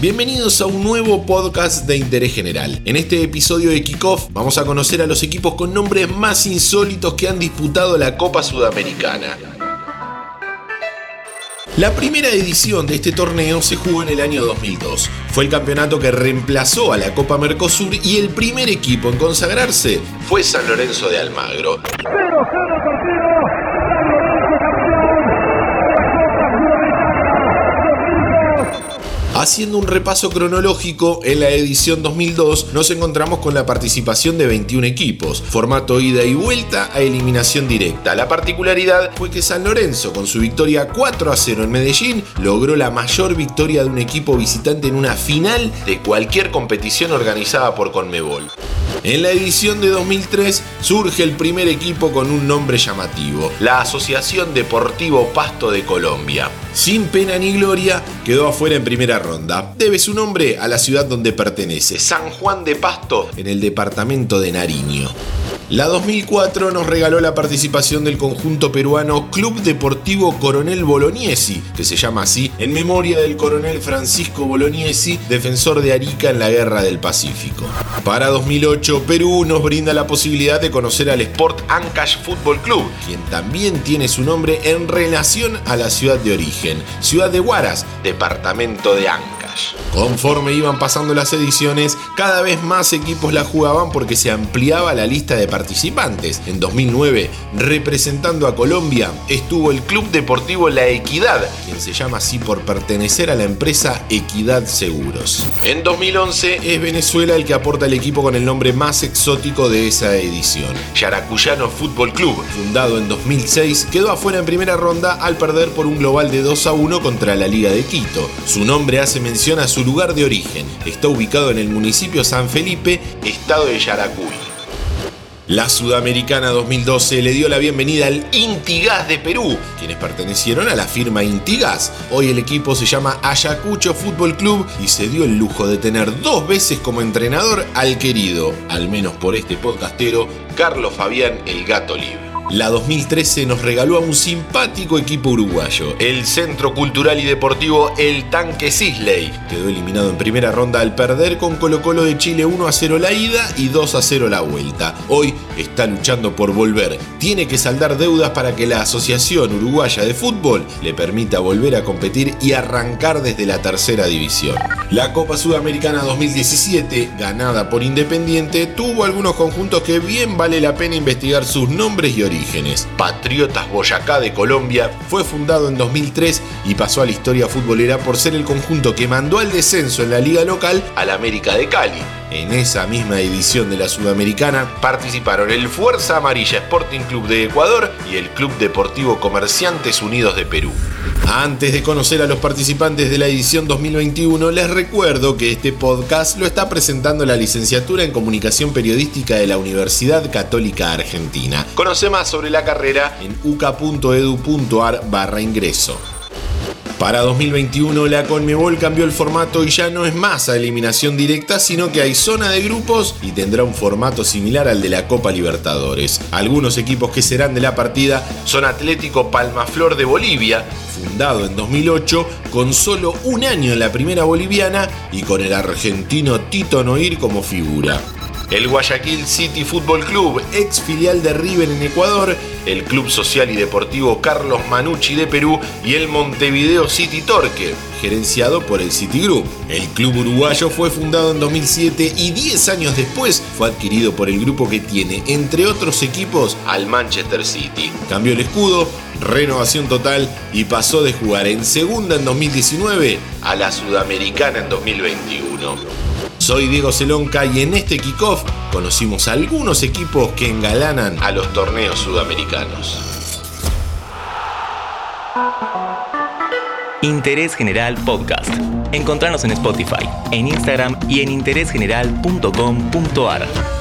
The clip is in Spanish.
Bienvenidos a un nuevo podcast de interés general. En este episodio de Kickoff vamos a conocer a los equipos con nombres más insólitos que han disputado la Copa Sudamericana. La primera edición de este torneo se jugó en el año 2002. Fue el campeonato que reemplazó a la Copa Mercosur y el primer equipo en consagrarse fue San Lorenzo de Almagro. Haciendo un repaso cronológico, en la edición 2002 nos encontramos con la participación de 21 equipos, formato ida y vuelta a eliminación directa. La particularidad fue que San Lorenzo, con su victoria 4 a 0 en Medellín, logró la mayor victoria de un equipo visitante en una final de cualquier competición organizada por Conmebol. En la edición de 2003 surge el primer equipo con un nombre llamativo, la Asociación Deportivo Pasto de Colombia. Sin pena ni gloria, quedó afuera en primera ronda. Debe su nombre a la ciudad donde pertenece, San Juan de Pasto, en el departamento de Nariño. La 2004 nos regaló la participación del conjunto peruano Club Deportivo Coronel Bolognesi, que se llama así en memoria del coronel Francisco Bolognesi, defensor de Arica en la Guerra del Pacífico. Para 2008, Perú nos brinda la posibilidad de conocer al Sport Ancash Football Club, quien también tiene su nombre en relación a la ciudad de origen, ciudad de Huaras, departamento de Ancash. Conforme iban pasando las ediciones, cada vez más equipos la jugaban porque se ampliaba la lista de participantes. En 2009, representando a Colombia, estuvo el Club Deportivo La Equidad, quien se llama así por pertenecer a la empresa Equidad Seguros. En 2011 es Venezuela el que aporta el equipo con el nombre más exótico de esa edición. Yaracuyano Fútbol Club, fundado en 2006, quedó afuera en primera ronda al perder por un global de 2 a 1 contra la Liga de Quito. Su nombre hace mención a su lugar de origen. Está ubicado en el municipio San Felipe, estado de Yaracuy. La Sudamericana 2012 le dio la bienvenida al Intigas de Perú, quienes pertenecieron a la firma Intigas. Hoy el equipo se llama Ayacucho Fútbol Club y se dio el lujo de tener dos veces como entrenador al querido, al menos por este podcastero, Carlos Fabián El Gato Libre. La 2013 nos regaló a un simpático equipo uruguayo, el Centro Cultural y Deportivo El Tanque Sisley. Quedó eliminado en primera ronda al perder con Colo Colo de Chile 1 a 0 la ida y 2 a 0 la vuelta. Hoy está luchando por volver. Tiene que saldar deudas para que la Asociación Uruguaya de Fútbol le permita volver a competir y arrancar desde la tercera división. La Copa Sudamericana 2017, ganada por Independiente, tuvo algunos conjuntos que bien vale la pena investigar sus nombres y orígenes. Patriotas Boyacá de Colombia fue fundado en 2003 y pasó a la historia futbolera por ser el conjunto que mandó al descenso en la liga local al América de Cali. En esa misma edición de la Sudamericana participaron el Fuerza Amarilla Sporting Club de Ecuador y el Club Deportivo Comerciantes Unidos de Perú. Antes de conocer a los participantes de la edición 2021, les recuerdo que este podcast lo está presentando la licenciatura en Comunicación Periodística de la Universidad Católica Argentina. Conoce más sobre la carrera en uca.edu.ar barra ingreso. Para 2021 la Conmebol cambió el formato y ya no es más a eliminación directa, sino que hay zona de grupos y tendrá un formato similar al de la Copa Libertadores. Algunos equipos que serán de la partida son Atlético Palmaflor de Bolivia, fundado en 2008, con solo un año en la primera boliviana y con el argentino Tito Noir como figura el Guayaquil City Football Club, ex filial de River en Ecuador, el Club Social y Deportivo Carlos Manucci de Perú y el Montevideo City Torque, gerenciado por el City Group. El club uruguayo fue fundado en 2007 y 10 años después fue adquirido por el grupo que tiene, entre otros equipos, al Manchester City. Cambió el escudo, renovación total y pasó de jugar en segunda en 2019 a la Sudamericana en 2021. Soy Diego Celonca y en este kickoff conocimos algunos equipos que engalanan a los torneos sudamericanos. Interés General Podcast. Encontrarnos en Spotify, en Instagram y en interésgeneral.com.ar.